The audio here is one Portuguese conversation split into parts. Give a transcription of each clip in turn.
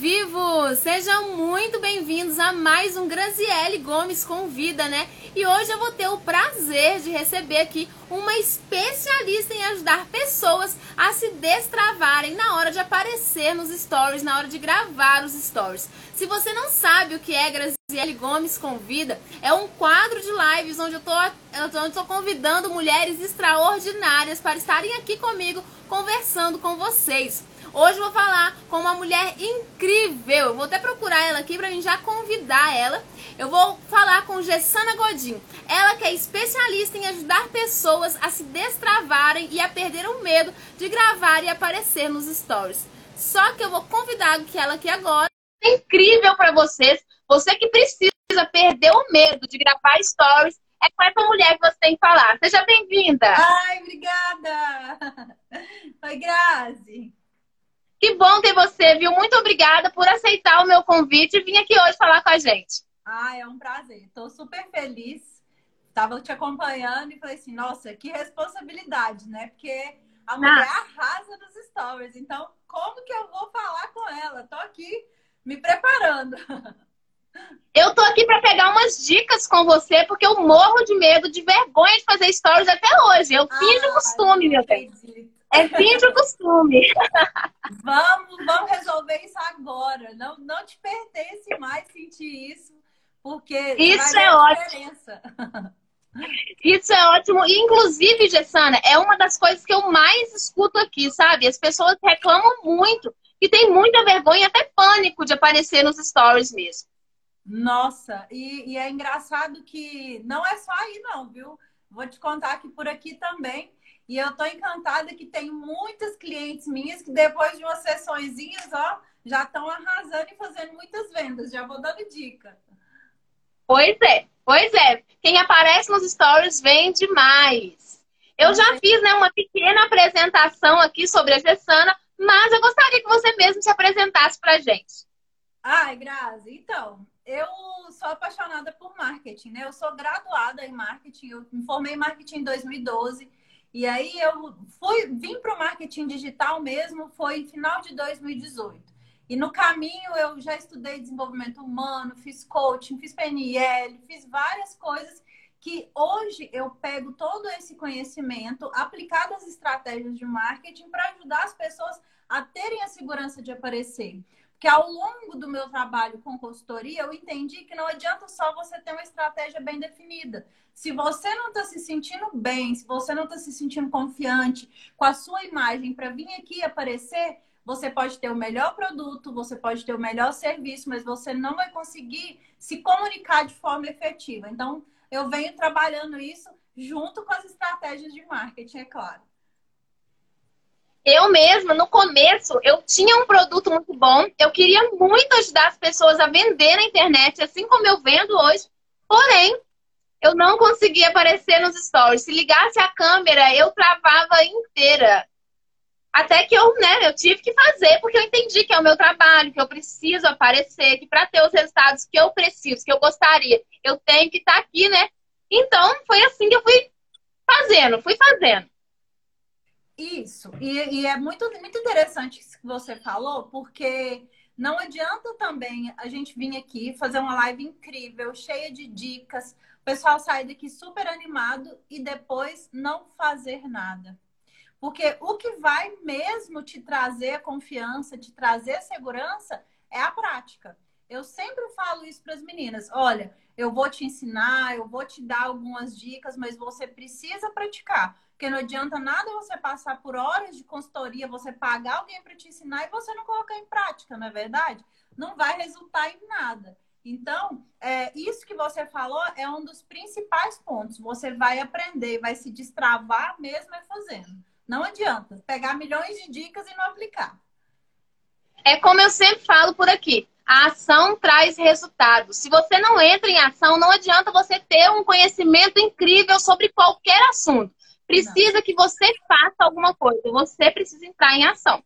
vivo! Sejam muito bem-vindos a mais um Graziele Gomes Convida, né? E hoje eu vou ter o prazer de receber aqui uma especialista em ajudar pessoas a se destravarem na hora de aparecer nos stories, na hora de gravar os stories. Se você não sabe o que é Graziele Gomes Convida, é um quadro de lives onde eu tô, eu tô convidando mulheres extraordinárias para estarem aqui comigo conversando com vocês. Hoje vou falar com uma mulher incrível. Eu vou até procurar ela aqui para mim já convidar ela. Eu vou falar com Gessana Godin. Ela que é especialista em ajudar pessoas a se destravarem e a perder o medo de gravar e aparecer nos stories. Só que eu vou convidar ela aqui agora é incrível para vocês. Você que precisa perder o medo de gravar stories é com essa mulher que você tem que falar. Seja bem-vinda. Ai, obrigada. Oi, Grazi. Que bom ter você, viu? Muito obrigada por aceitar o meu convite e vir aqui hoje falar com a gente. Ah, é um prazer. Estou super feliz. Estava te acompanhando e falei assim, nossa, que responsabilidade, né? Porque a mulher ah. arrasa nos stories. Então, como que eu vou falar com ela? Estou aqui me preparando. Eu tô aqui para pegar umas dicas com você, porque eu morro de medo, de vergonha de fazer stories até hoje. Eu fiz o costume, meu bem. É fim de costume. vamos, vamos resolver isso agora. Não, não te pertence mais sentir isso, porque isso é ótimo. Isso é ótimo. E, inclusive, Gessana, é uma das coisas que eu mais escuto aqui, sabe? As pessoas reclamam muito e tem muita vergonha, até pânico de aparecer nos stories mesmo. Nossa, e, e é engraçado que não é só aí, não, viu? Vou te contar que por aqui também e eu tô encantada que tem muitas clientes minhas que depois de umas sessõezinhas, ó, já estão arrasando e fazendo muitas vendas. Já vou dando dica. Pois é, pois é. Quem aparece nos stories vende mais. Eu já fiz né, uma pequena apresentação aqui sobre a Gessana, mas eu gostaria que você mesmo se apresentasse pra gente. Ai, Grazi, então, eu sou apaixonada por marketing, né? Eu sou graduada em marketing, eu me formei em marketing em 2012 e aí eu fui, vim para o marketing digital mesmo, foi final de 2018. E no caminho eu já estudei desenvolvimento humano, fiz coaching, fiz PNL, fiz várias coisas que hoje eu pego todo esse conhecimento aplicado às estratégias de marketing para ajudar as pessoas a terem a segurança de aparecer. Porque ao longo do meu trabalho com consultoria, eu entendi que não adianta só você ter uma estratégia bem definida. Se você não está se sentindo bem, se você não está se sentindo confiante com a sua imagem para vir aqui aparecer, você pode ter o melhor produto, você pode ter o melhor serviço, mas você não vai conseguir se comunicar de forma efetiva. Então, eu venho trabalhando isso junto com as estratégias de marketing, é claro. Eu mesma, no começo, eu tinha um produto muito bom, eu queria muito ajudar as pessoas a vender na internet, assim como eu vendo hoje. Porém, eu não conseguia aparecer nos stories. Se ligasse a câmera, eu travava inteira. Até que eu, né, eu tive que fazer, porque eu entendi que é o meu trabalho, que eu preciso aparecer, que para ter os resultados que eu preciso, que eu gostaria, eu tenho que estar tá aqui, né? Então, foi assim que eu fui fazendo, fui fazendo. Isso. E, e, é muito, muito interessante isso que você falou, porque não adianta também a gente vir aqui fazer uma live incrível, cheia de dicas, o pessoal sair daqui super animado e depois não fazer nada. Porque o que vai mesmo te trazer confiança, te trazer segurança, é a prática. Eu sempre falo isso para as meninas. Olha, eu vou te ensinar, eu vou te dar algumas dicas, mas você precisa praticar. Porque não adianta nada você passar por horas de consultoria, você pagar alguém para te ensinar e você não colocar em prática, não é verdade? Não vai resultar em nada. Então, é, isso que você falou é um dos principais pontos. Você vai aprender, vai se destravar mesmo é fazendo. Não adianta pegar milhões de dicas e não aplicar. É como eu sempre falo por aqui. A ação traz resultados. Se você não entra em ação, não adianta você ter um conhecimento incrível sobre qualquer assunto precisa que você faça alguma coisa. Você precisa entrar em ação.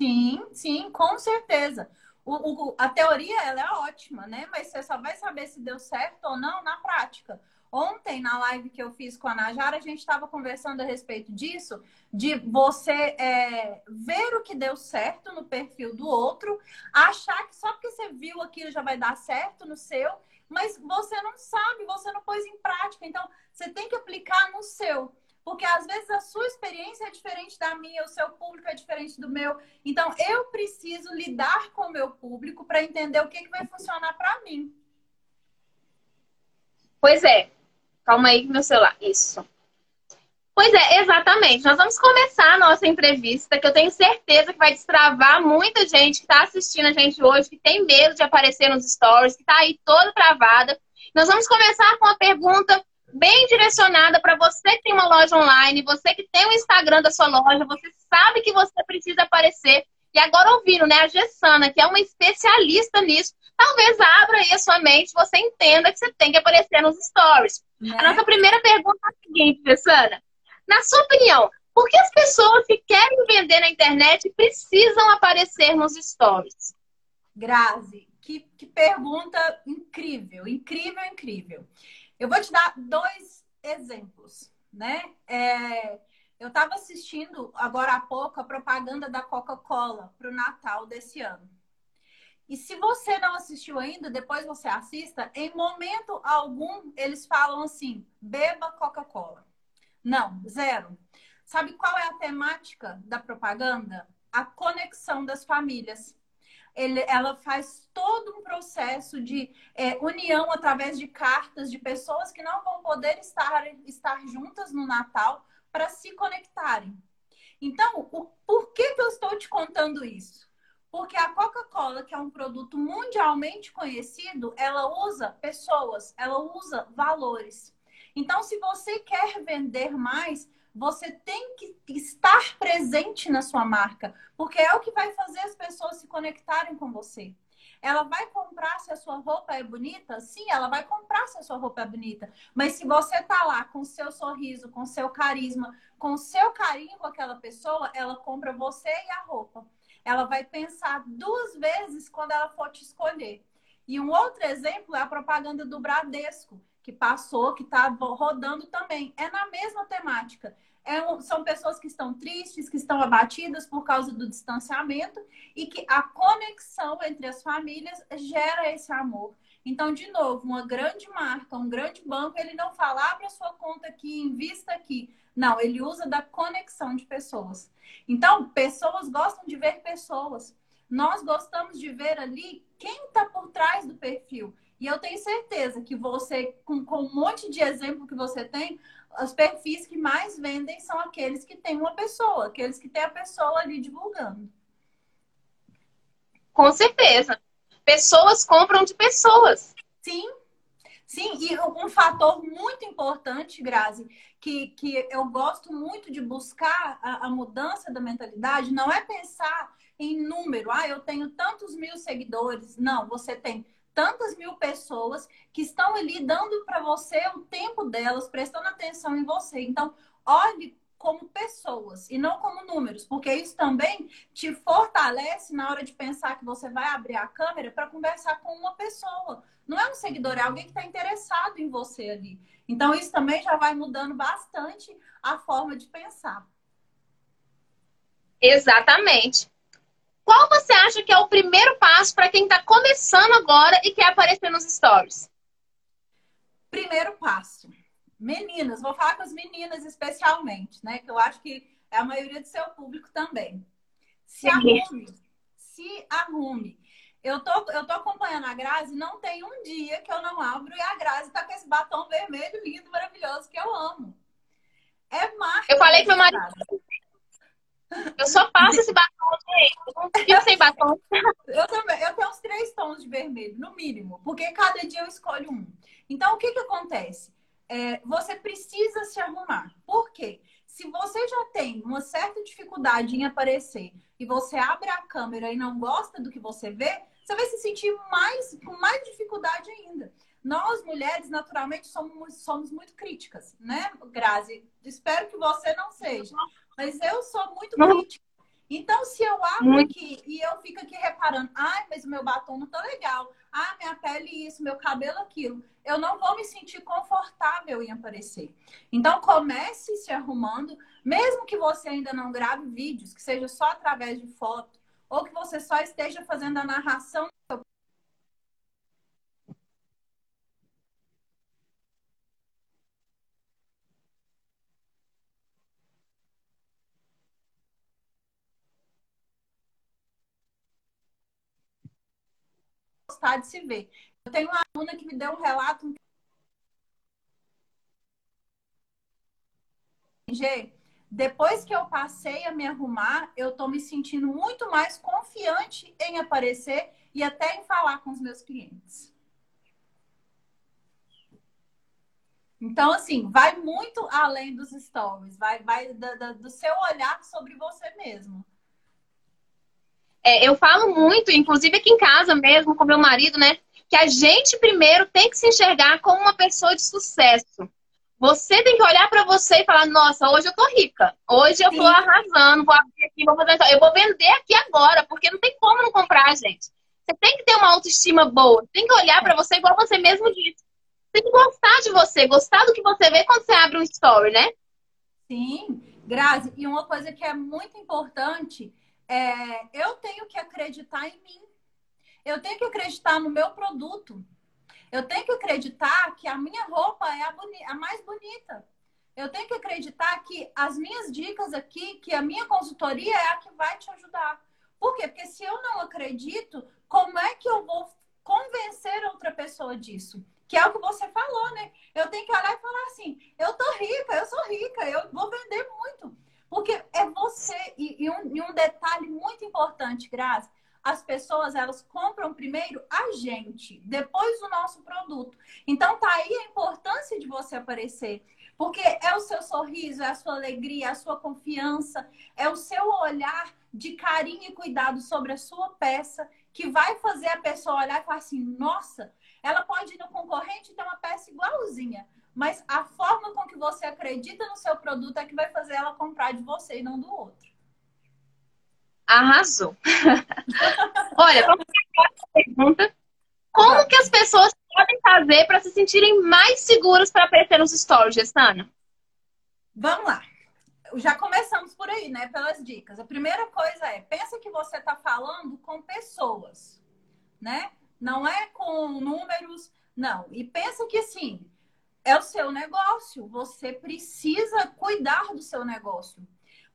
Sim, sim, com certeza. O, o, a teoria ela é ótima, né? Mas você só vai saber se deu certo ou não na prática. Ontem, na live que eu fiz com a Najara, a gente estava conversando a respeito disso, de você é, ver o que deu certo no perfil do outro, achar que só porque você viu aquilo já vai dar certo no seu, mas você não sabe, você não pôs em prática. Então, você tem que aplicar no seu. Porque às vezes a sua experiência é diferente da minha, o seu público é diferente do meu. Então, eu preciso lidar com o meu público para entender o que, que vai funcionar para mim. Pois é. Calma aí, meu celular. Isso. Pois é, exatamente. Nós vamos começar a nossa entrevista, que eu tenho certeza que vai destravar muita gente que está assistindo a gente hoje, que tem medo de aparecer nos stories, que está aí toda travada. Nós vamos começar com uma pergunta bem direcionada para você que tem uma loja online, você que tem o um Instagram da sua loja, você sabe que você precisa aparecer. E agora ouvindo, né, a Gessana, que é uma especialista nisso, talvez abra aí a sua mente, você entenda que você tem que aparecer nos stories. Né? A nossa primeira pergunta é a seguinte, Gessana. Na sua opinião, por que as pessoas que querem vender na internet precisam aparecer nos stories? Grazi, que, que pergunta incrível, incrível, incrível. Eu vou te dar dois exemplos, né? É, eu estava assistindo agora há pouco a propaganda da Coca-Cola para o Natal desse ano. E se você não assistiu ainda, depois você assista. Em momento algum, eles falam assim: beba Coca-Cola. Não, zero. Sabe qual é a temática da propaganda? A conexão das famílias ele, ela faz todo um processo de é, união através de cartas de pessoas que não vão poder estar, estar juntas no Natal para se conectarem. Então, o, por que, que eu estou te contando isso? Porque a Coca-Cola, que é um produto mundialmente conhecido, ela usa pessoas, ela usa valores. Então, se você quer vender mais, você tem que estar presente na sua marca, porque é o que vai fazer as pessoas se conectarem com você. Ela vai comprar se a sua roupa é bonita? Sim, ela vai comprar se a sua roupa é bonita. Mas se você tá lá com seu sorriso, com seu carisma, com seu carinho com aquela pessoa, ela compra você e a roupa. Ela vai pensar duas vezes quando ela for te escolher. E um outro exemplo é a propaganda do Bradesco que passou, que está rodando também. É na mesma temática. É um, são pessoas que estão tristes, que estão abatidas por causa do distanciamento e que a conexão entre as famílias gera esse amor. Então, de novo, uma grande marca, um grande banco, ele não fala, abre a sua conta aqui, invista aqui. Não, ele usa da conexão de pessoas. Então, pessoas gostam de ver pessoas. Nós gostamos de ver ali quem está por trás do perfil. E eu tenho certeza que você, com, com um monte de exemplo que você tem, os perfis que mais vendem são aqueles que têm uma pessoa, aqueles que têm a pessoa ali divulgando. Com certeza. Pessoas compram de pessoas. Sim. Sim, e um fator muito importante, Grazi, que, que eu gosto muito de buscar a, a mudança da mentalidade, não é pensar em número. Ah, eu tenho tantos mil seguidores. Não, você tem tantas mil pessoas que estão ali dando para você o tempo delas, prestando atenção em você. Então, olhe como pessoas e não como números, porque isso também te fortalece na hora de pensar que você vai abrir a câmera para conversar com uma pessoa. Não é um seguidor, é alguém que está interessado em você ali. Então, isso também já vai mudando bastante a forma de pensar. Exatamente. Qual você acha que é o primeiro passo para quem está começando agora e quer aparecer nos stories? Primeiro passo. Meninas, vou falar com as meninas especialmente, né? Que eu acho que é a maioria do seu público também. Se arrume. Se arrume. Eu tô, eu tô acompanhando a Grazi, não tem um dia que eu não abro e a Grazi tá com esse batom vermelho lindo, maravilhoso, que eu amo. É marca. Eu falei que meu marido eu só passo esse batom, gente. Eu não sem batom. Eu também. Eu tenho uns três tons de vermelho, no mínimo. Porque cada dia eu escolho um. Então, o que que acontece? É, você precisa se arrumar. Por quê? Se você já tem uma certa dificuldade em aparecer e você abre a câmera e não gosta do que você vê, você vai se sentir mais com mais dificuldade ainda. Nós, mulheres, naturalmente, somos, somos muito críticas, né, Grazi? Espero que você não seja. Mas eu sou muito crítica. Então, se eu abro Muito. aqui e eu fico aqui reparando, ai, mas o meu batom não tá legal, ah, minha pele isso, meu cabelo aquilo, eu não vou me sentir confortável em aparecer. Então, comece se arrumando, mesmo que você ainda não grave vídeos, que seja só através de foto, ou que você só esteja fazendo a narração do seu gostar de se ver. Eu tenho uma aluna que me deu um relato. G, depois que eu passei a me arrumar, eu tô me sentindo muito mais confiante em aparecer e até em falar com os meus clientes. Então, assim, vai muito além dos stories, vai, vai do, do seu olhar sobre você mesmo. É, eu falo muito, inclusive aqui em casa mesmo, com meu marido, né? Que a gente primeiro tem que se enxergar como uma pessoa de sucesso. Você tem que olhar para você e falar: Nossa, hoje eu tô rica. Hoje eu Sim. tô arrasando. Vou abrir aqui, vou fazer. Eu vou vender aqui agora, porque não tem como não comprar, gente. Você tem que ter uma autoestima boa. Tem que olhar para você igual você mesmo disse. Tem que gostar de você, gostar do que você vê quando você abre um story, né? Sim, Grazi. E uma coisa que é muito importante é, eu tenho que acreditar em mim. Eu tenho que acreditar no meu produto. Eu tenho que acreditar que a minha roupa é a, a mais bonita. Eu tenho que acreditar que as minhas dicas aqui, que a minha consultoria é a que vai te ajudar. Por quê? Porque se eu não acredito, como é que eu vou convencer outra pessoa disso? Que é o que você falou, né? Eu tenho que olhar e falar assim: eu tô rica, eu sou rica, eu vou vender muito. Porque é você. E, e, um, e um detalhe muito importante, Grazi, as pessoas elas compram primeiro a gente, depois o nosso produto. Então tá aí a importância de você aparecer. Porque é o seu sorriso, é a sua alegria, é a sua confiança, é o seu olhar de carinho e cuidado sobre a sua peça que vai fazer a pessoa olhar e falar assim: nossa, ela pode ir no concorrente e ter uma peça igualzinha, mas a forma com que você acredita no seu produto é que vai fazer ela comprar de você e não do outro. Arrasou. Olha, vamos para a pergunta. Como que as pessoas podem fazer para se sentirem mais seguras para aparecer nos stories, Gestana? Vamos lá. Já começamos por aí, né? Pelas dicas. A primeira coisa é, pensa que você está falando com pessoas, né? Não é com números, não. E pensa que, assim, é o seu negócio. Você precisa cuidar do seu negócio.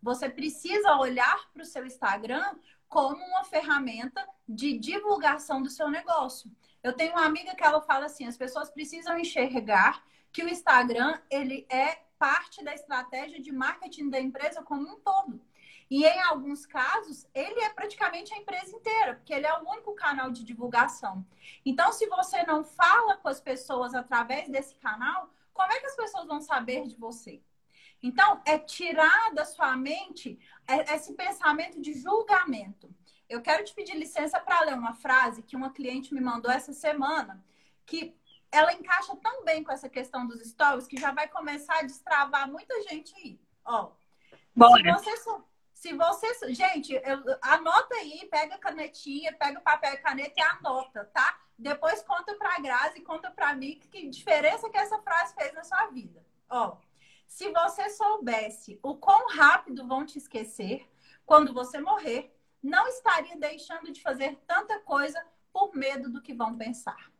Você precisa olhar para o seu Instagram como uma ferramenta de divulgação do seu negócio. Eu tenho uma amiga que ela fala assim: as pessoas precisam enxergar que o Instagram ele é parte da estratégia de marketing da empresa como um todo. E em alguns casos, ele é praticamente a empresa inteira, porque ele é o único canal de divulgação. Então, se você não fala com as pessoas através desse canal, como é que as pessoas vão saber de você? Então, é tirar da sua mente esse pensamento de julgamento. Eu quero te pedir licença para ler uma frase que uma cliente me mandou essa semana, que ela encaixa tão bem com essa questão dos stories que já vai começar a destravar muita gente aí. Ó, Bora. se você se você. Gente, eu, anota aí, pega a canetinha, pega o papel e caneta e anota, tá? Depois conta pra Grazi conta pra mim que diferença que essa frase fez na sua vida. Ó, se você soubesse o quão rápido vão te esquecer quando você morrer, não estaria deixando de fazer tanta coisa por medo do que vão pensar.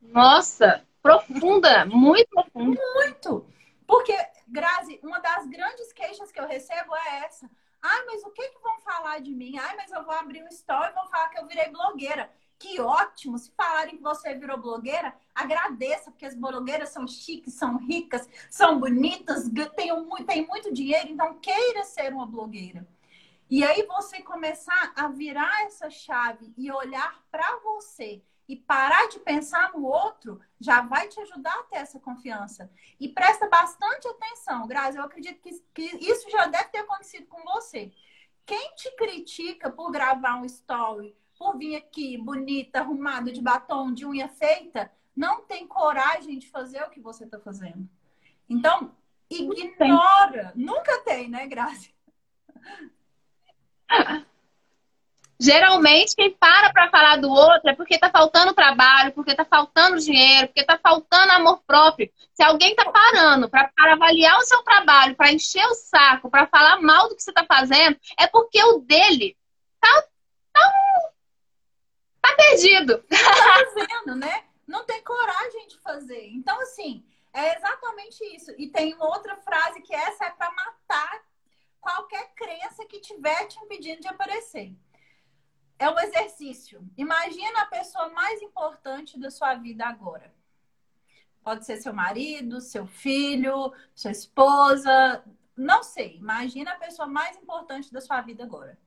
Nossa, profunda, muito profunda. Muito. Porque, Grazi, uma das grandes queixas que eu recebo é essa. Ai, mas o que, que vão falar de mim? Ai, mas eu vou abrir um story e vão falar que eu virei blogueira. Que ótimo! Se falarem que você virou blogueira, agradeça, porque as blogueiras são chiques, são ricas, são bonitas, têm muito, têm muito dinheiro, então queira ser uma blogueira. E aí você começar a virar essa chave e olhar para você e parar de pensar no outro já vai te ajudar a ter essa confiança. E presta bastante atenção, Grazi. Eu acredito que, que isso já deve ter acontecido com você. Quem te critica por gravar um story, por vir aqui bonita, arrumada, de batom, de unha feita, não tem coragem de fazer o que você está fazendo. Então, ignora. Nunca tem, né, Grazi? Geralmente, quem para para falar do outro é porque tá faltando trabalho, porque tá faltando dinheiro, porque tá faltando amor próprio. Se alguém tá parando para avaliar o seu trabalho, para encher o saco, para falar mal do que você tá fazendo, é porque o dele tá, tá, tá perdido. Tá fazendo, né? Não tem coragem de fazer. Então, assim, é exatamente isso. E tem outra frase que essa é para matar qualquer crença que tiver te impedindo de aparecer é um exercício. Imagina a pessoa mais importante da sua vida agora. Pode ser seu marido, seu filho, sua esposa, não sei. Imagina a pessoa mais importante da sua vida agora.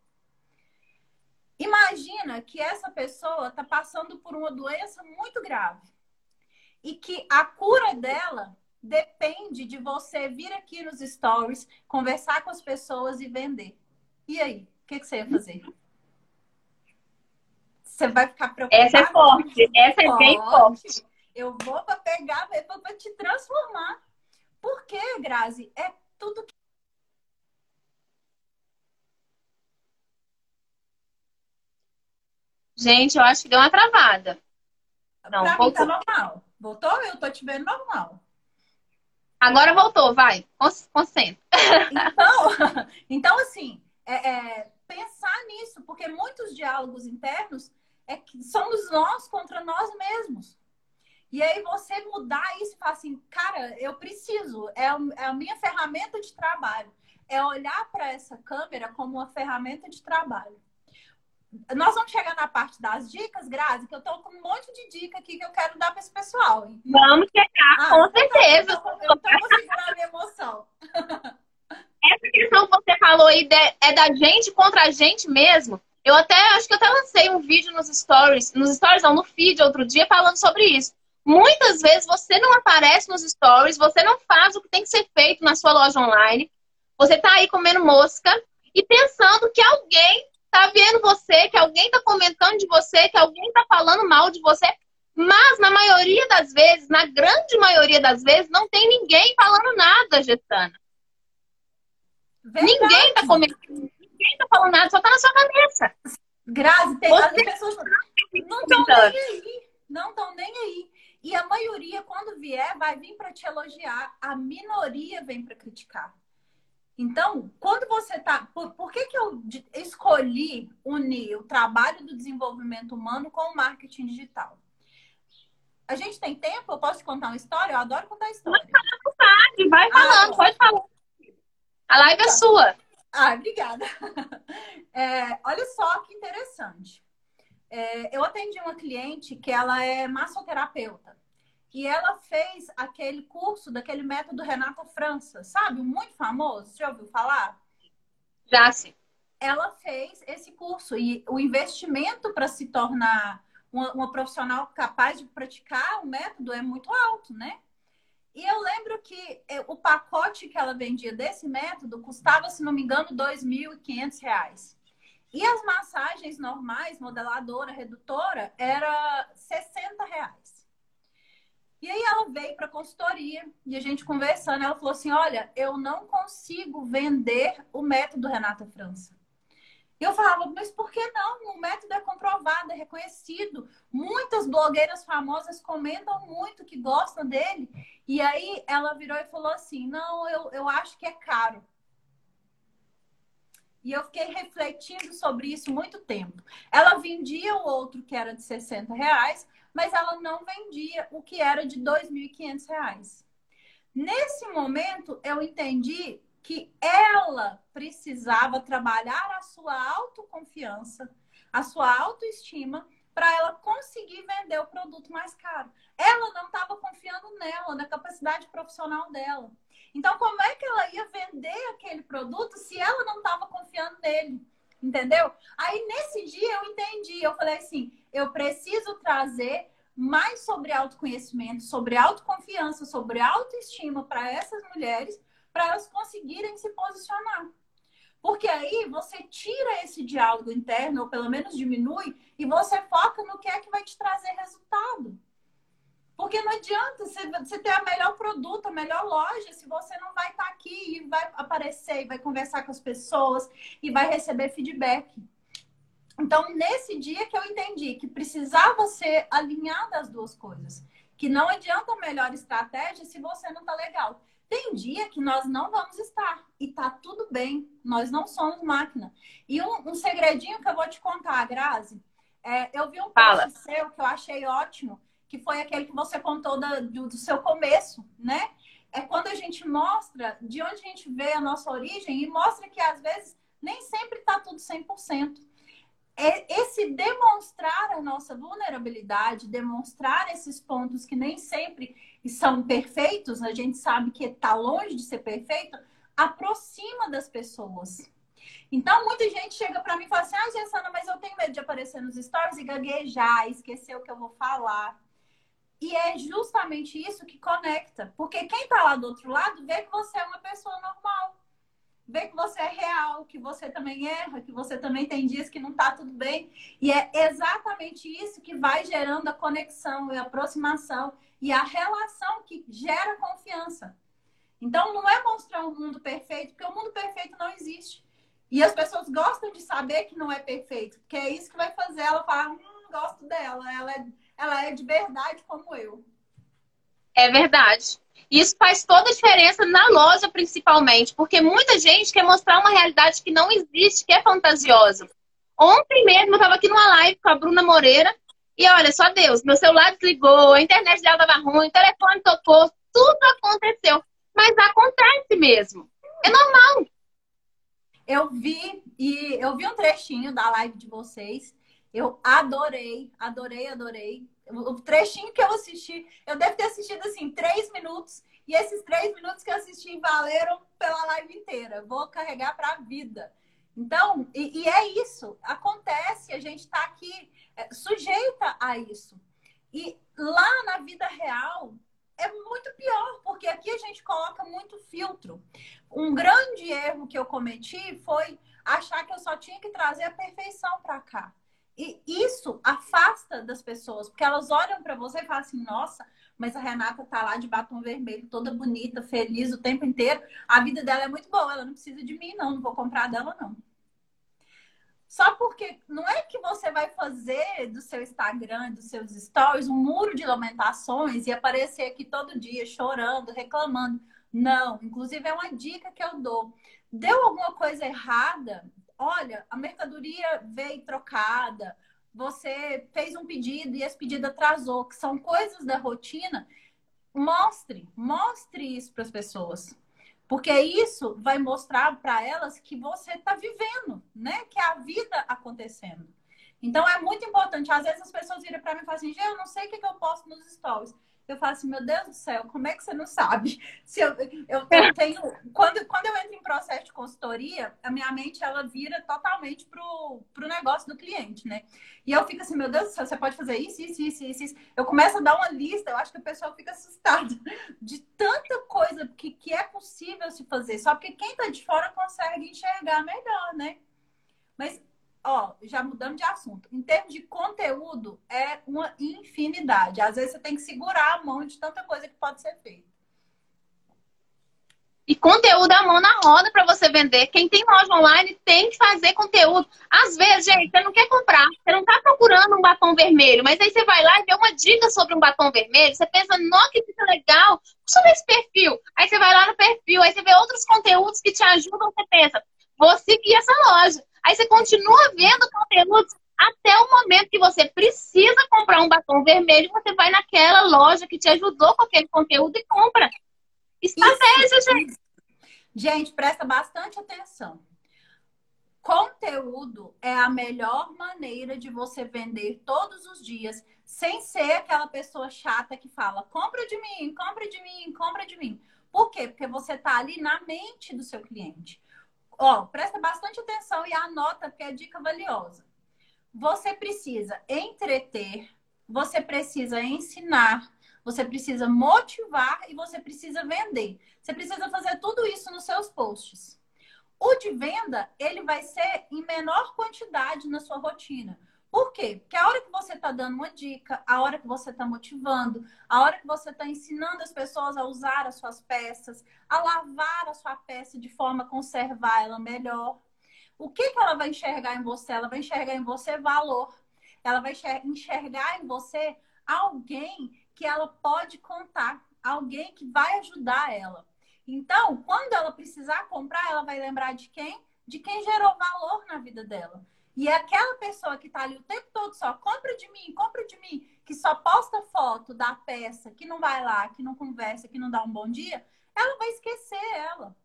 Imagina que essa pessoa está passando por uma doença muito grave e que a cura dela depende de você vir aqui nos stories, conversar com as pessoas e vender. E aí, o que, que você ia fazer? Você vai ficar preocupada. Essa é forte, essa é bem forte. Eu vou para pegar, para te transformar. Por quê, Grazi? É tudo que. Gente, eu acho que deu uma travada. Não, pra voltou. mim tá normal. Voltou? Eu tô te vendo normal. Agora voltou, vai. Concentra. Então, então assim, é, é, pensar nisso, porque muitos diálogos internos é que somos nós contra nós mesmos. E aí você mudar isso e falar assim, cara, eu preciso, é, é a minha ferramenta de trabalho. É olhar para essa câmera como uma ferramenta de trabalho. Nós vamos chegar na parte das dicas, Grazi, que eu estou com um monte de dica aqui que eu quero dar para esse pessoal. Vamos chegar, ah, com certeza. Eu estou conseguindo a minha emoção. Essa questão que você falou aí é da gente contra a gente mesmo. Eu até acho que eu até lancei um vídeo nos stories, nos stories não, no feed outro dia falando sobre isso. Muitas vezes você não aparece nos stories, você não faz o que tem que ser feito na sua loja online. Você tá aí comendo mosca e pensando que alguém tá vendo você, que alguém tá comentando de você, que alguém tá falando mal de você. Mas na maioria das vezes, na grande maioria das vezes, não tem ninguém falando nada, Gestana. Verdade. Ninguém tá comentando ninguém tá falando nada, só tá na sua cabeça. Grazi, tem, as pessoas não estão nem aí. Não estão nem aí. E a maioria, quando vier, vai vir para te elogiar. A minoria vem para criticar. Então, quando você tá. Por, por, que, que eu escolhi unir o trabalho do desenvolvimento humano com o marketing digital? A gente tem tempo? Eu posso contar uma história? Eu adoro contar história. Vai, vai falando, ah, pode falar. A live é tá. sua. Ah, obrigada. É, olha só que interessante. É, eu atendi uma cliente que ela é massoterapeuta. E ela fez aquele curso daquele método Renata França, sabe? Muito famoso. Você já ouviu falar? Já sim. Ela fez esse curso e o investimento para se tornar uma, uma profissional capaz de praticar o método é muito alto, né? E eu lembro que é, o pacote que ela vendia desse método custava, se não me engano, R$ 2.500. E as massagens normais, modeladora, redutora, era 60 reais. E aí ela veio para a consultoria e a gente conversando, ela falou assim: "Olha, eu não consigo vender o método Renata França. E eu falava, mas por que não? O método é comprovado, é reconhecido. Muitas blogueiras famosas comentam muito que gostam dele. E aí ela virou e falou assim: não, eu, eu acho que é caro. E eu fiquei refletindo sobre isso muito tempo. Ela vendia o outro que era de 60 reais, mas ela não vendia o que era de 2.500 reais. Nesse momento, eu entendi que ela precisava trabalhar a sua autoconfiança, a sua autoestima, para ela conseguir vender o produto mais caro. Ela não estava confiando nela, na capacidade profissional dela. Então, como é que ela ia vender aquele produto se ela não estava confiando nele? Entendeu? Aí, nesse dia, eu entendi. Eu falei assim: eu preciso trazer mais sobre autoconhecimento, sobre autoconfiança, sobre autoestima para essas mulheres para elas conseguirem se posicionar. Porque aí você tira esse diálogo interno, ou pelo menos diminui, e você foca no que é que vai te trazer resultado. Porque não adianta você ter a melhor produto, a melhor loja, se você não vai estar tá aqui e vai aparecer, e vai conversar com as pessoas e vai receber feedback. Então, nesse dia que eu entendi que precisava ser alinhada as duas coisas, que não adianta a melhor estratégia se você não tá legal. Tem dia que nós não vamos estar e tá tudo bem, nós não somos máquina. E um, um segredinho que eu vou te contar, Grazi, é, eu vi um post seu que eu achei ótimo, que foi aquele que você contou da, do, do seu começo, né? É quando a gente mostra de onde a gente vê a nossa origem e mostra que às vezes nem sempre tá tudo 100% é esse demonstrar a nossa vulnerabilidade, demonstrar esses pontos que nem sempre são perfeitos, a gente sabe que está longe de ser perfeito, aproxima das pessoas. Então, muita gente chega para mim e fala assim: ah, Gessana, mas eu tenho medo de aparecer nos stories e gaguejar, esquecer o que eu vou falar. E é justamente isso que conecta. Porque quem está lá do outro lado vê que você é uma pessoa normal vê que você é real, que você também erra, que você também tem dias que não tá tudo bem. E é exatamente isso que vai gerando a conexão e a aproximação e a relação que gera confiança. Então, não é mostrar um mundo perfeito, porque o mundo perfeito não existe. E as pessoas gostam de saber que não é perfeito, porque é isso que vai fazer ela falar: hum, gosto dela, ela é, ela é de verdade como eu. É verdade. Isso faz toda a diferença na loja, principalmente, porque muita gente quer mostrar uma realidade que não existe, que é fantasiosa. Ontem mesmo eu estava aqui numa live com a Bruna Moreira e olha, só Deus, meu celular desligou, a internet dela estava ruim, o telefone tocou, tudo aconteceu. Mas acontece mesmo. É normal. Eu vi e eu vi um trechinho da live de vocês. Eu adorei, adorei, adorei. O trechinho que eu assisti, eu devo ter assistido assim, três minutos. E esses três minutos que eu assisti valeram pela live inteira. Vou carregar para a vida. Então, e, e, é isso. Acontece, a gente está aqui é, sujeita a isso. E lá na vida real é muito pior, porque aqui a gente coloca muito filtro. Um grande erro que eu cometi foi achar que eu só tinha que trazer a perfeição para cá. E isso afasta das pessoas, porque elas olham para você e falam assim: nossa, mas a Renata tá lá de batom vermelho, toda bonita, feliz o tempo inteiro. A vida dela é muito boa, ela não precisa de mim, não, não vou comprar dela, não. Só porque não é que você vai fazer do seu Instagram, dos seus stories, um muro de lamentações e aparecer aqui todo dia chorando, reclamando. Não, inclusive é uma dica que eu dou. Deu alguma coisa errada, olha, a mercadoria veio trocada, você fez um pedido e esse pedido atrasou, que são coisas da rotina, mostre, mostre isso para as pessoas. Porque isso vai mostrar para elas que você está vivendo, né? Que é a vida acontecendo. Então é muito importante. Às vezes as pessoas viram para mim e falam assim: eu não sei o que, que eu posto nos stories eu falo assim, meu Deus do céu, como é que você não sabe? Se eu, eu, eu tenho. Quando, quando eu entro em processo de consultoria, a minha mente ela vira totalmente pro, pro negócio do cliente, né? E eu fico assim, meu Deus do céu, você pode fazer isso, isso, isso, isso, isso. Eu começo a dar uma lista, eu acho que o pessoal fica assustado de tanta coisa que, que é possível se fazer. Só porque quem tá de fora consegue enxergar melhor, né? Mas ó, já mudando de assunto. Em termos de conteúdo, é uma infinidade. Às vezes você tem que segurar a mão de tanta coisa que pode ser feita. E conteúdo é a mão na roda para você vender. Quem tem loja online tem que fazer conteúdo. Às vezes, gente, você não quer comprar, você não está procurando um batom vermelho, mas aí você vai lá e vê uma dica sobre um batom vermelho, você pensa, nossa, que fica legal, deixa ver esse perfil. Aí você vai lá no perfil, aí você vê outros conteúdos que te ajudam, você pensa, vou seguir essa loja. Aí você continua vendo conteúdos até o momento que você precisa comprar um batom vermelho, você vai naquela loja que te ajudou com aquele conteúdo e compra. Estratégia, gente. Gente, presta bastante atenção. Conteúdo é a melhor maneira de você vender todos os dias, sem ser aquela pessoa chata que fala: compra de mim, compra de mim, compra de mim. Por quê? Porque você está ali na mente do seu cliente. Ó, presta bastante atenção e anota, porque é dica valiosa. Você precisa entreter, você precisa ensinar, você precisa motivar e você precisa vender. Você precisa fazer tudo isso nos seus posts. O de venda, ele vai ser em menor quantidade na sua rotina. Por quê? Porque a hora que você está dando uma dica, a hora que você está motivando, a hora que você está ensinando as pessoas a usar as suas peças, a lavar a sua peça de forma a conservar ela melhor. O que, que ela vai enxergar em você? Ela vai enxergar em você valor. Ela vai enxergar em você alguém que ela pode contar, alguém que vai ajudar ela. Então, quando ela precisar comprar, ela vai lembrar de quem? De quem gerou valor na vida dela. E aquela pessoa que está ali o tempo todo só compra de mim, compra de mim, que só posta foto da peça, que não vai lá, que não conversa, que não dá um bom dia, ela vai esquecer ela.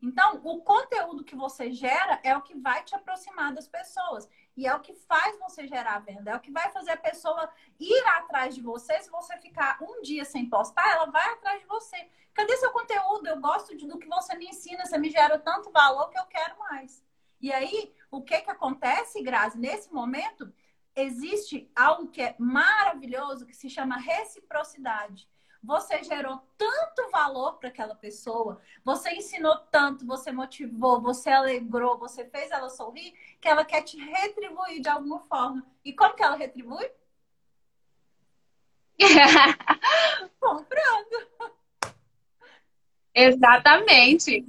Então, o conteúdo que você gera é o que vai te aproximar das pessoas. E é o que faz você gerar venda. É o que vai fazer a pessoa ir atrás de você. Se você ficar um dia sem postar, ela vai atrás de você. Cadê seu conteúdo? Eu gosto de, do que você me ensina. Você me gera tanto valor que eu quero mais. E aí, o que, que acontece, Grazi? Nesse momento, existe algo que é maravilhoso que se chama reciprocidade. Você gerou tanto valor para aquela pessoa, você ensinou tanto, você motivou, você alegrou, você fez ela sorrir, que ela quer te retribuir de alguma forma. E como que ela retribui? Comprando. Exatamente.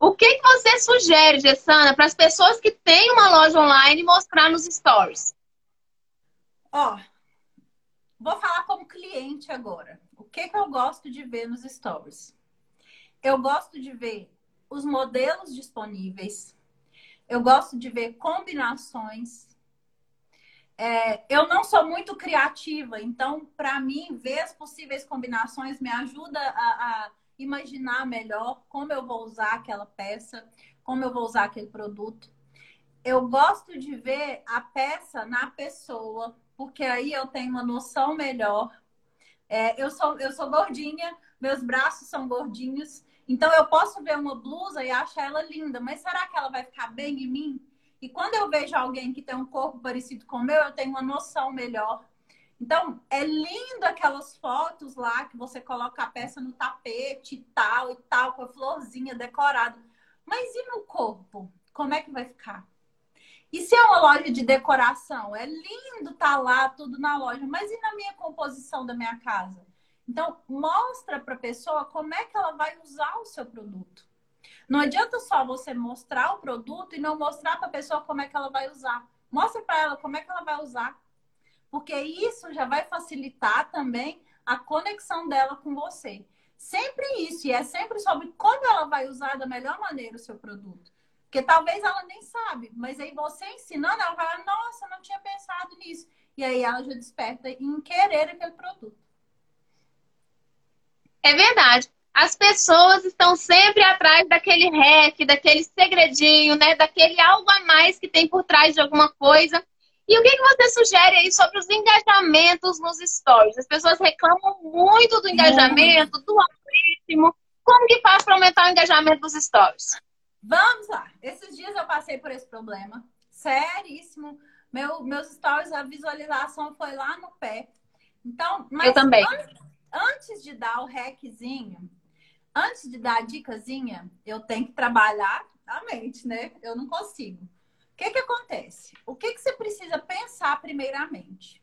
O que, que você sugere, Gessana, para as pessoas que têm uma loja online mostrar nos stories? Ó, Vou falar como cliente agora. O que, que eu gosto de ver nos stories? Eu gosto de ver os modelos disponíveis. Eu gosto de ver combinações. É, eu não sou muito criativa, então, para mim, ver as possíveis combinações me ajuda a, a imaginar melhor como eu vou usar aquela peça, como eu vou usar aquele produto. Eu gosto de ver a peça na pessoa, porque aí eu tenho uma noção melhor. É, eu, sou, eu sou gordinha, meus braços são gordinhos, então eu posso ver uma blusa e achar ela linda, mas será que ela vai ficar bem em mim? E quando eu vejo alguém que tem um corpo parecido com o meu, eu tenho uma noção melhor. Então, é lindo aquelas fotos lá que você coloca a peça no tapete e tal e tal, com a florzinha decorada. Mas e no corpo? Como é que vai ficar? E se é uma loja de decoração? É lindo tá lá, tudo na loja, mas e na minha composição da minha casa? Então, mostra para a pessoa como é que ela vai usar o seu produto. Não adianta só você mostrar o produto e não mostrar para a pessoa como é que ela vai usar. Mostra para ela como é que ela vai usar. Porque isso já vai facilitar também a conexão dela com você. Sempre isso, e é sempre sobre como ela vai usar da melhor maneira o seu produto. Porque talvez ela nem sabe, mas aí você ensinando, ela vai, nossa, não tinha pensado nisso. E aí ela já desperta em querer aquele produto. É verdade. As pessoas estão sempre atrás daquele hack, daquele segredinho, né? Daquele algo a mais que tem por trás de alguma coisa. E o que, que você sugere aí sobre os engajamentos nos stories? As pessoas reclamam muito do engajamento, do algoritmo. Como que faz para aumentar o engajamento dos stories? Vamos lá. Esses dias eu passei por esse problema. Seríssimo. Meu, meus stories, a visualização foi lá no pé. Então, mas eu também. Antes, antes de dar o hackzinho, antes de dar a dicasinha, eu tenho que trabalhar a mente, né? Eu não consigo. Que que acontece? O que que você precisa pensar primeiramente?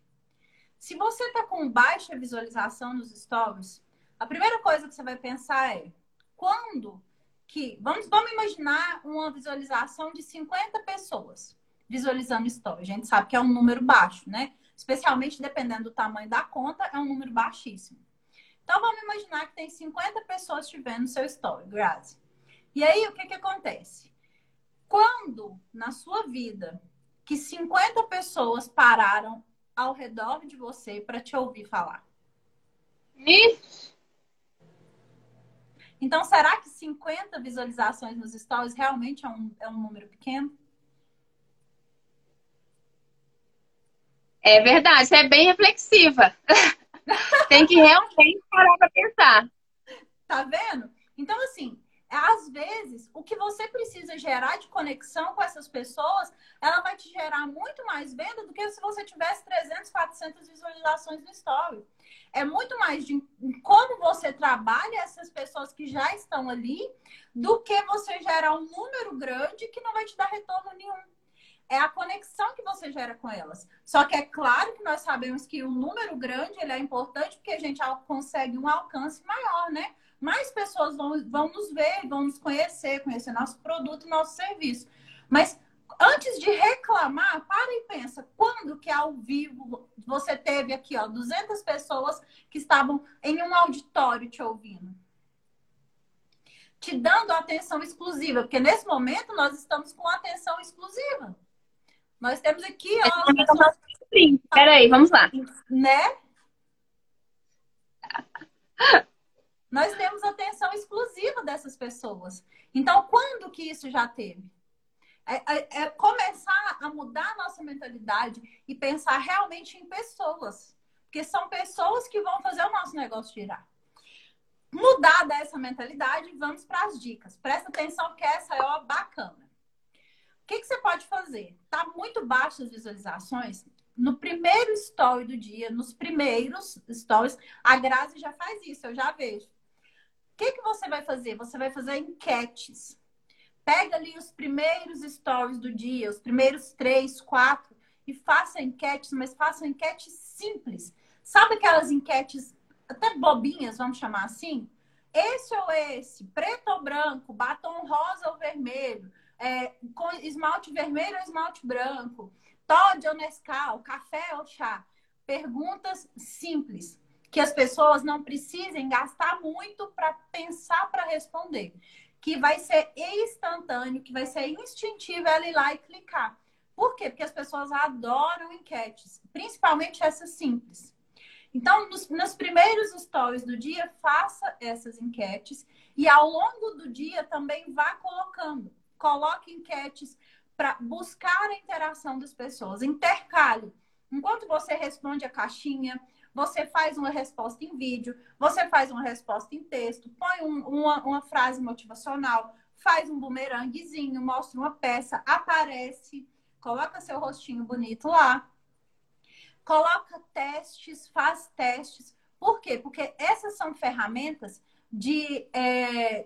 Se você está com baixa visualização nos stories, a primeira coisa que você vai pensar é quando que vamos, vamos imaginar uma visualização de 50 pessoas visualizando story. A gente sabe que é um número baixo, né? Especialmente dependendo do tamanho da conta, é um número baixíssimo. Então vamos imaginar que tem 50 pessoas te vendo no seu story, Grazi. E aí o que que acontece? Quando na sua vida que 50 pessoas pararam ao redor de você para te ouvir falar? Ixi. Então, será que 50 visualizações nos stories realmente é um, é um número pequeno? É verdade, você é bem reflexiva. Tem que realmente parar para pensar. Tá vendo? Então, assim, às vezes, o que você precisa gerar de conexão com essas pessoas, ela vai te gerar muito mais venda do que se você tivesse 300, 400 visualizações no story. É muito mais de como você trabalha essas pessoas que já estão ali do que você gerar um número grande que não vai te dar retorno nenhum. é a conexão que você gera com elas. Só que é claro que nós sabemos que o número grande ele é importante porque a gente consegue um alcance maior, né? Mais pessoas vão, vão nos ver, vão nos conhecer, conhecer nosso produto, nosso serviço. Mas antes de reclamar, para e pensa, quando que ao vivo você teve aqui, ó, 200 pessoas que estavam em um auditório te ouvindo? Te dando atenção exclusiva, porque nesse momento nós estamos com atenção exclusiva. Nós temos aqui, ó. Pessoas... Peraí, vamos lá. Né? Nós temos atenção exclusiva dessas pessoas. Então, quando que isso já teve? É, é, é, começar a mudar a nossa mentalidade e pensar realmente em pessoas. Porque são pessoas que vão fazer o nosso negócio girar. Mudar dessa mentalidade, vamos para as dicas. Presta atenção que essa é ó, bacana. O que, que você pode fazer? Tá muito baixo as visualizações? No primeiro story do dia, nos primeiros stories, a Grazi já faz isso, eu já vejo. O que, que você vai fazer? Você vai fazer enquetes Pega ali os primeiros stories do dia, os primeiros três, quatro, e faça enquetes, mas faça enquetes simples. Sabe aquelas enquetes até bobinhas, vamos chamar assim? Esse ou esse, preto ou branco, batom rosa ou vermelho, é, com esmalte vermelho ou esmalte branco, Todd ou Nescau, café ou chá. Perguntas simples, que as pessoas não precisem gastar muito para pensar para responder que vai ser instantâneo, que vai ser instintivo ela ir lá e clicar. Por quê? Porque as pessoas adoram enquetes, principalmente essas simples. Então, nos, nos, primeiros stories do dia, faça essas enquetes e ao longo do dia também vá colocando. Coloque enquetes para buscar a interação das pessoas. Intercale. Enquanto você responde a caixinha, você faz uma resposta em vídeo, você faz uma resposta em texto, põe um, uma, uma frase motivacional, faz um bumeranguezinho, mostra uma peça, aparece, coloca seu rostinho bonito lá, coloca testes, faz testes. Por quê? Porque essas são ferramentas de, é,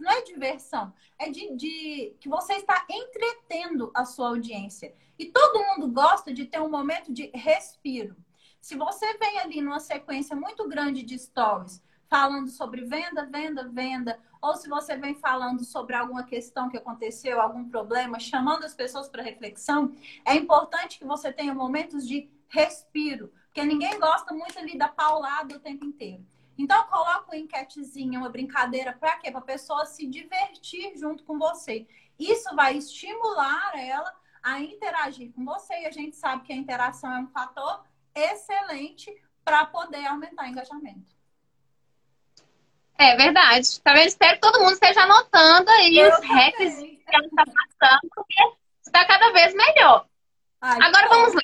não é diversão, é de, de que você está entretendo a sua audiência. E todo mundo gosta de ter um momento de respiro. Se você vem ali numa sequência muito grande de stories, falando sobre venda, venda, venda, ou se você vem falando sobre alguma questão que aconteceu, algum problema, chamando as pessoas para reflexão, é importante que você tenha momentos de respiro, porque ninguém gosta muito ali da paulada o tempo inteiro. Então, coloca uma enquetezinha, uma brincadeira, para quê? Para a pessoa se divertir junto com você. Isso vai estimular ela a interagir com você, e a gente sabe que a interação é um fator excelente para poder aumentar o engajamento. É verdade. Tá vendo? Espero que todo mundo esteja anotando aí Eu os hacks que ela está passando, porque está cada vez melhor. Ai, Agora vamos lá.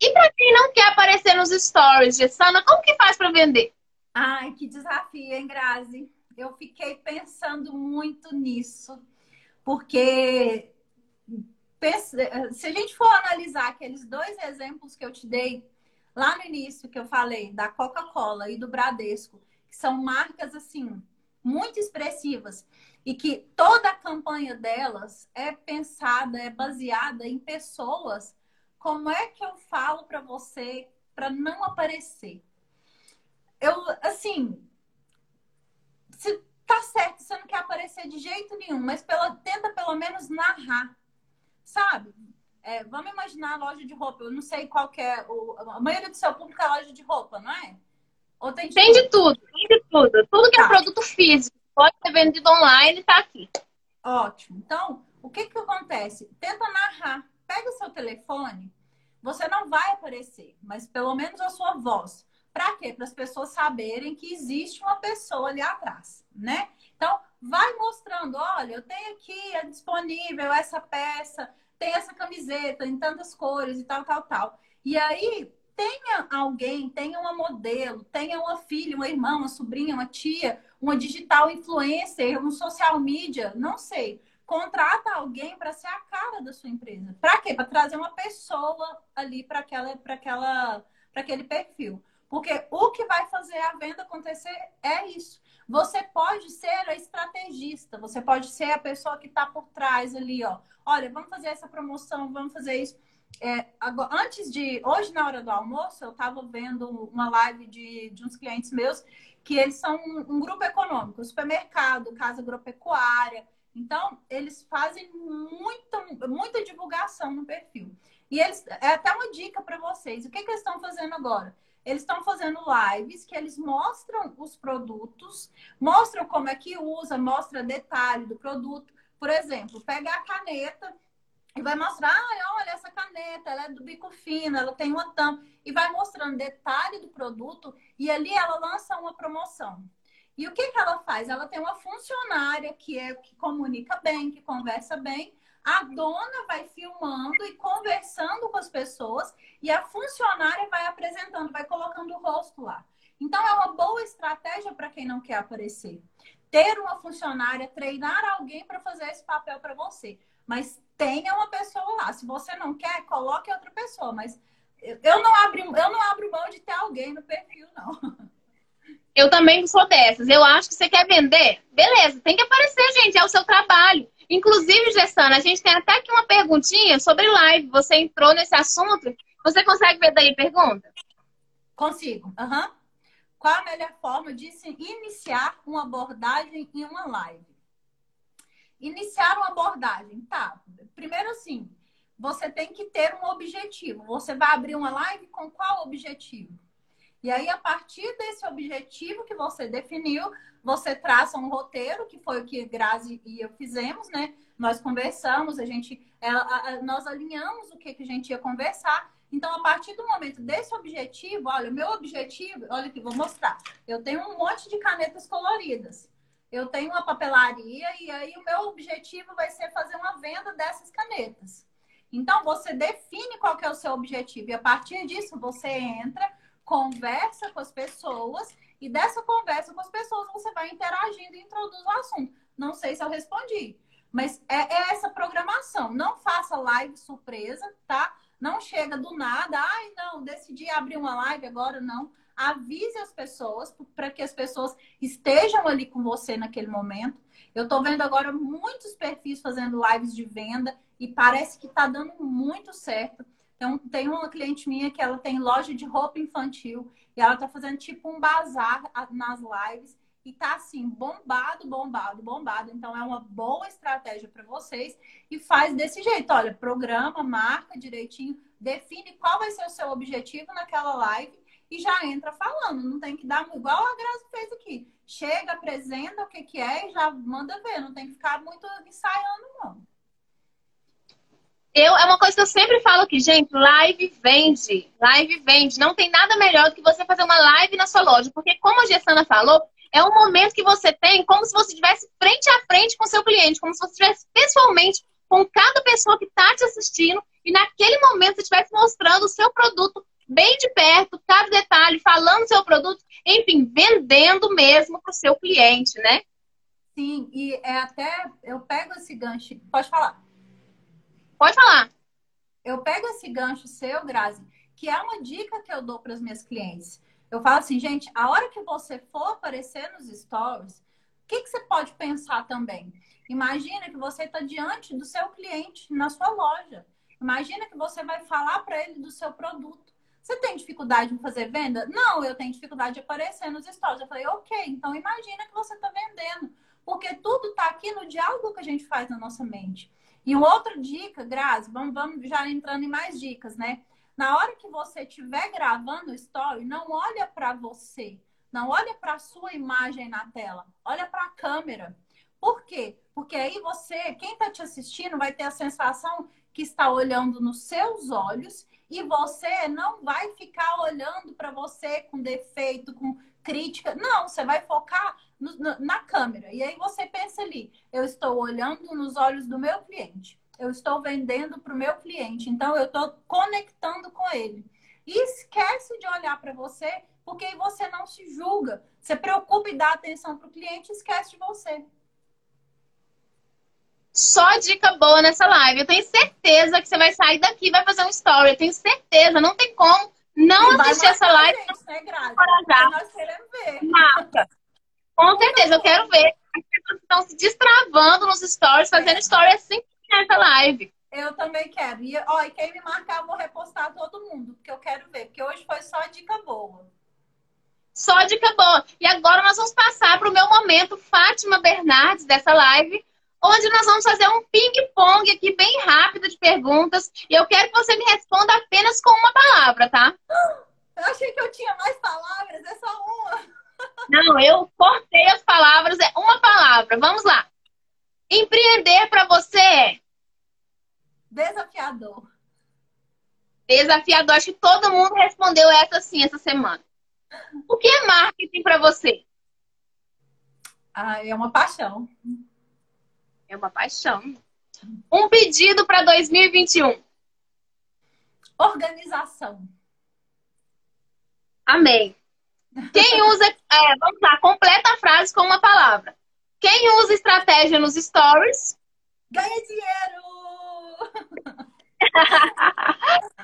E para quem não quer aparecer nos stories, Gessana, como que faz para vender? Ai, que desafio, hein, Grazi? Eu fiquei pensando muito nisso, porque se a gente for analisar aqueles dois exemplos que eu te dei lá no início, que eu falei, da Coca-Cola e do Bradesco, que são marcas assim muito expressivas e que toda a campanha delas é pensada, é baseada em pessoas. Como é que eu falo para você para não aparecer? Eu, assim, se tá certo, você não quer aparecer de jeito nenhum, mas pela, tenta pelo menos narrar sabe? É, vamos imaginar a loja de roupa. Eu não sei qual é. O, a maioria do seu público é loja de roupa, não é? Ou tem de, tem tudo? de tudo, tem de tudo. Tudo que é tá. é produto físico, pode ser vendido online, tá aqui. Ótimo. Então, o que que acontece? Tenta narrar. Pega o seu telefone. Você não vai aparecer, mas pelo menos a sua voz. Para quê? Para as pessoas saberem que existe uma pessoa ali atrás, né? Então, vai mostrando, olha, eu tenho aqui, é disponível essa peça, tem essa camiseta em tantas cores e tal, tal, tal. E aí, tenha alguém, tenha uma modelo, tenha uma filha, uma irmã, uma sobrinha, uma tia, uma digital influencer, um social media, não sei. Contrata alguém para ser a cara da sua empresa. Para quê? Para trazer uma pessoa ali para aquela, para aquela, para aquele perfil. Porque o que vai fazer a venda acontecer é isso. Você pode ser a estrategista, você pode ser a pessoa que está por trás ali, ó. Olha, vamos fazer essa promoção, vamos fazer isso. É, agora, antes de. Hoje, na hora do almoço, eu estava vendo uma live de, de uns clientes meus que eles são um, um grupo econômico, supermercado, casa agropecuária. Então, eles fazem muita, muita divulgação no perfil. E eles, é até uma dica para vocês. O que, que eles estão fazendo agora? Eles estão fazendo lives que eles mostram os produtos, mostram como é que usa, mostra detalhe do produto. Por exemplo, pega a caneta e vai mostrar, ah, olha essa caneta, ela é do bico fino, ela tem uma tampa e vai mostrando detalhe do produto e ali ela lança uma promoção. E o que, que ela faz? Ela tem uma funcionária que é que comunica bem, que conversa bem. A dona vai filmando e conversando com as pessoas e a funcionária vai apresentando, vai colocando o rosto lá. Então é uma boa estratégia para quem não quer aparecer. Ter uma funcionária, treinar alguém para fazer esse papel para você. Mas tenha uma pessoa lá. Se você não quer, coloque outra pessoa. Mas eu não abro, eu não abro mão de ter alguém no perfil, não. Eu também sou dessas. Eu acho que você quer vender, beleza, tem que aparecer, gente, é o seu trabalho. Inclusive, Gessana, a gente tem até aqui uma perguntinha sobre live. Você entrou nesse assunto. Você consegue ver daí pergunta? Consigo. Uhum. Qual a melhor forma de iniciar uma abordagem em uma live? Iniciar uma abordagem, tá. Primeiro assim, você tem que ter um objetivo. Você vai abrir uma live com qual objetivo? E aí, a partir desse objetivo que você definiu, você traça um roteiro, que foi o que Grazi e eu fizemos, né? Nós conversamos, a gente, ela, nós alinhamos o que, que a gente ia conversar. Então, a partir do momento desse objetivo, olha, o meu objetivo, olha aqui, vou mostrar. Eu tenho um monte de canetas coloridas. Eu tenho uma papelaria e aí o meu objetivo vai ser fazer uma venda dessas canetas. Então, você define qual é o seu objetivo e a partir disso você entra, conversa com as pessoas e dessa conversa com as pessoas você vai interagindo e introduz o assunto. Não sei se eu respondi, mas é, é essa programação. Não faça live surpresa, tá? Não chega do nada, ai não, decidi abrir uma live agora, não. Avise as pessoas para que as pessoas estejam ali com você naquele momento. Eu estou vendo agora muitos perfis fazendo lives de venda e parece que está dando muito certo. Então, tem uma cliente minha que ela tem loja de roupa infantil e ela está fazendo tipo um bazar nas lives e tá assim, bombado, bombado, bombado. Então, é uma boa estratégia para vocês e faz desse jeito. Olha, programa, marca direitinho, define qual vai ser o seu objetivo naquela live e já entra falando. Não tem que dar igual a Graça fez aqui. Chega, apresenta o que, que é e já manda ver. Não tem que ficar muito ensaiando, não. Eu, é uma coisa que eu sempre falo aqui, gente, live vende. Live vende. Não tem nada melhor do que você fazer uma live na sua loja. Porque, como a Gessana falou, é um momento que você tem como se você estivesse frente a frente com o seu cliente, como se você estivesse pessoalmente com cada pessoa que está te assistindo e naquele momento você estivesse mostrando o seu produto bem de perto, cada detalhe, falando seu produto, enfim, vendendo mesmo para o seu cliente, né? Sim, e é até eu pego esse gancho, pode falar. Pode falar. Eu pego esse gancho seu, Grazi, que é uma dica que eu dou para as minhas clientes. Eu falo assim, gente, a hora que você for aparecer nos stories, o que, que você pode pensar também? Imagina que você está diante do seu cliente na sua loja. Imagina que você vai falar para ele do seu produto. Você tem dificuldade em fazer venda? Não, eu tenho dificuldade de aparecer nos stories. Eu falei, ok, então imagina que você está vendendo. Porque tudo está aqui no diálogo que a gente faz na nossa mente. E uma outra dica, Grazi, vamos, vamos já entrando em mais dicas, né? Na hora que você estiver gravando o story, não olha para você. Não olha para sua imagem na tela. Olha para a câmera. Por quê? Porque aí você, quem está te assistindo, vai ter a sensação que está olhando nos seus olhos e você não vai ficar olhando para você com defeito, com crítica. Não, você vai focar no, na câmera. E aí você pensa ali: eu estou olhando nos olhos do meu cliente, eu estou vendendo para o meu cliente, então eu estou conectando com ele. E esquece de olhar para você, porque aí você não se julga. Você preocupa e dá atenção para o cliente e esquece de você. Só dica boa nessa live. Eu tenho certeza que você vai sair daqui e vai fazer um story. Eu tenho certeza, não tem como não assistir essa live, gente, né, Grazi? encorajar. Nós queremos ver. marca. Com certeza, eu quero ver. As pessoas estão se destravando nos stories, fazendo stories assim que essa live. Eu também quero. E, ó, e quem me marcar, eu vou repostar todo mundo, porque eu quero ver. Porque hoje foi só dica boa. Só dica boa. E agora nós vamos passar para o meu momento Fátima Bernardes dessa live, onde nós vamos fazer um ping-pong aqui bem rápido de perguntas. E eu quero que você me responda apenas com uma palavra, tá? Eu achei que eu tinha mais palavras, é só uma. Não, eu cortei as palavras, é uma palavra. Vamos lá. Empreender para você é Desafiador. desafiador. Acho que todo mundo respondeu essa sim essa semana. O que é marketing para você? Ah, é uma paixão. É uma paixão. Um pedido para 2021. Organização. Amém. Quem usa. é, vamos lá, completa a frase com uma palavra. Quem usa estratégia nos stories? Ganha dinheiro!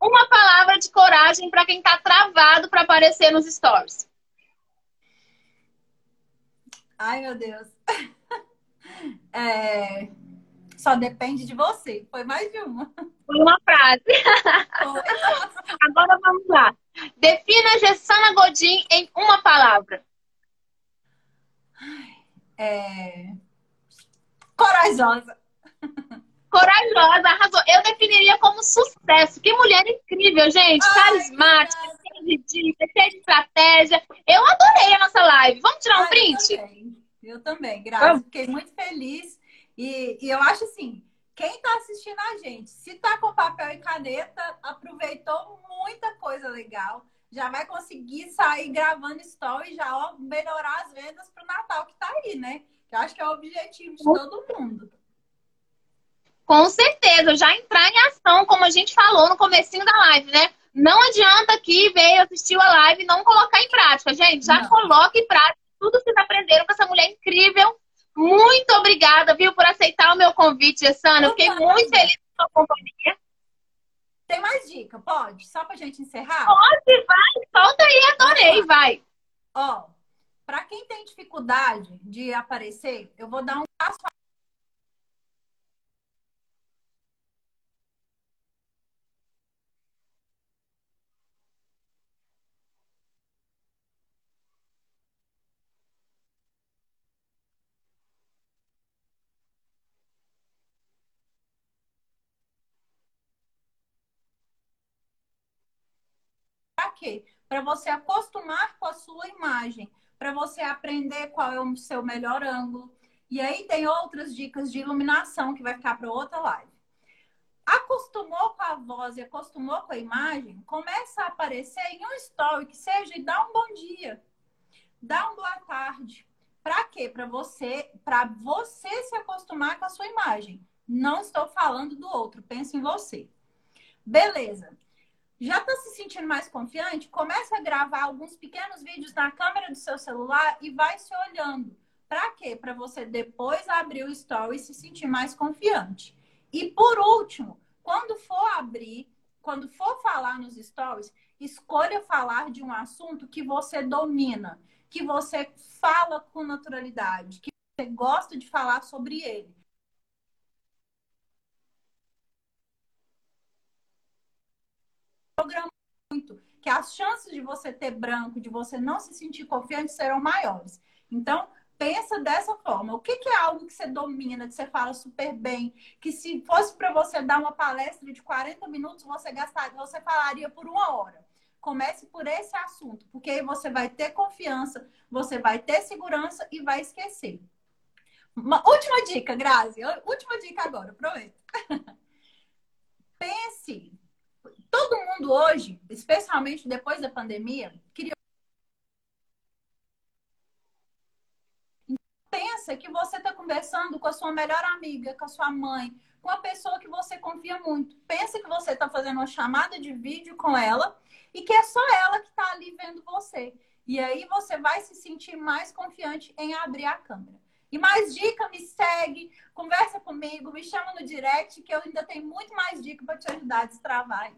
Uma palavra de coragem para quem tá travado para aparecer nos stories. Ai, meu Deus. É, Só depende de você. Foi mais de uma. Foi uma frase. Foi. Agora vamos lá. Defina Gessana Godin em uma palavra. É... Corajosa. Corajosa, arrasou. Eu definiria como sucesso. Que mulher incrível, gente. Ai, Carismática, cheia de dicas, cheia de estratégia. Eu adorei a nossa live. Vamos tirar um Ai, print? Eu também, eu também Grazi. Fiquei muito feliz. E, e eu acho assim, quem está assistindo a gente, se tá com papel e caneta, aproveitou muita coisa legal. Já vai conseguir sair gravando story e já ó, melhorar as vendas para o Natal que tá aí, né? Que eu acho que é o objetivo de todo mundo. Com certeza, já entrar em ação, como a gente falou no comecinho da live, né? Não adianta aqui ver, assistir a live e não colocar em prática. Gente, já Não. coloca em prática tudo que vocês aprenderam com essa mulher incrível. Muito obrigada, viu, por aceitar o meu convite, Gessana. Eu fiquei muito feliz com a sua companhia. Tem mais dica? Pode? Só pra gente encerrar? Pode, vai, solta aí, adorei, vai. Ó, para quem tem dificuldade de aparecer, eu vou dar um passo a quê? Para você acostumar com a sua imagem, para você aprender qual é o seu melhor ângulo. E aí tem outras dicas de iluminação que vai ficar para outra live. Acostumou com a voz e acostumou com a imagem, começa a aparecer em um story que seja e dá um bom dia, dá um boa tarde. Para quê? Para você, para você se acostumar com a sua imagem. Não estou falando do outro, pense em você. Beleza. Já está se sentindo mais confiante? Começa a gravar alguns pequenos vídeos na câmera do seu celular e vai se olhando. Para quê? Para você depois abrir o story e se sentir mais confiante. E por último, quando for abrir, quando for falar nos stories, escolha falar de um assunto que você domina, que você fala com naturalidade, que você gosta de falar sobre ele. Programa muito, que as chances de você ter branco, de você não se sentir confiante serão maiores. Então, pensa dessa forma. O que, que é algo que você domina, que você fala super bem, que se fosse para você dar uma palestra de 40 minutos, você gastaria, você falaria por uma hora. Comece por esse assunto, porque aí você vai ter confiança, você vai ter segurança e vai esquecer. Uma última dica, Grazi. Última dica agora, prometo. Pense todo mundo hoje, especialmente depois da pandemia, queria. Pensa que você está conversando com a sua melhor amiga, com a sua mãe, com a pessoa que você confia muito. Pensa que você está fazendo uma chamada de vídeo com ela e que é só ela que está ali vendo você. E aí você vai se sentir mais confiante em abrir a câmera. E mais dica, me segue, conversa comigo, me chama no direct, que eu ainda tenho muito mais dica para te ajudar a destravar.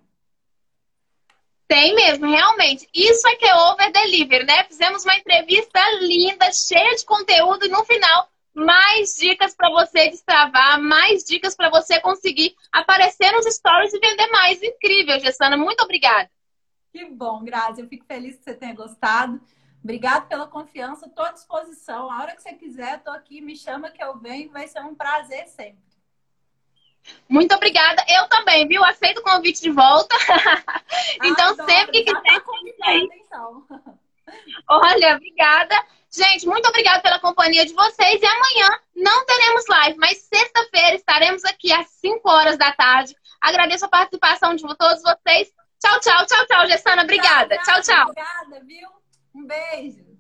Tem mesmo, realmente. Isso é que é over delivery, né? Fizemos uma entrevista linda, cheia de conteúdo e no final mais dicas para você destravar, mais dicas para você conseguir aparecer nos stories e vender mais. Incrível, Gessana. Muito obrigada. Que bom, Grazi. Eu fico feliz que você tenha gostado. Obrigado pela confiança. Estou à disposição. A hora que você quiser, estou aqui. Me chama que eu venho. Vai ser um prazer sempre. Muito obrigada. Eu também, viu? Aceito o convite de volta. então, Adoro, sempre que quiser, tá então. Olha, obrigada. Gente, muito obrigada pela companhia de vocês. E amanhã não teremos live, mas sexta-feira estaremos aqui às 5 horas da tarde. Agradeço a participação de todos vocês. Tchau, tchau, tchau, tchau, Gessana. Obrigada. Tchau, tchau. Obrigada, viu? Um beijo.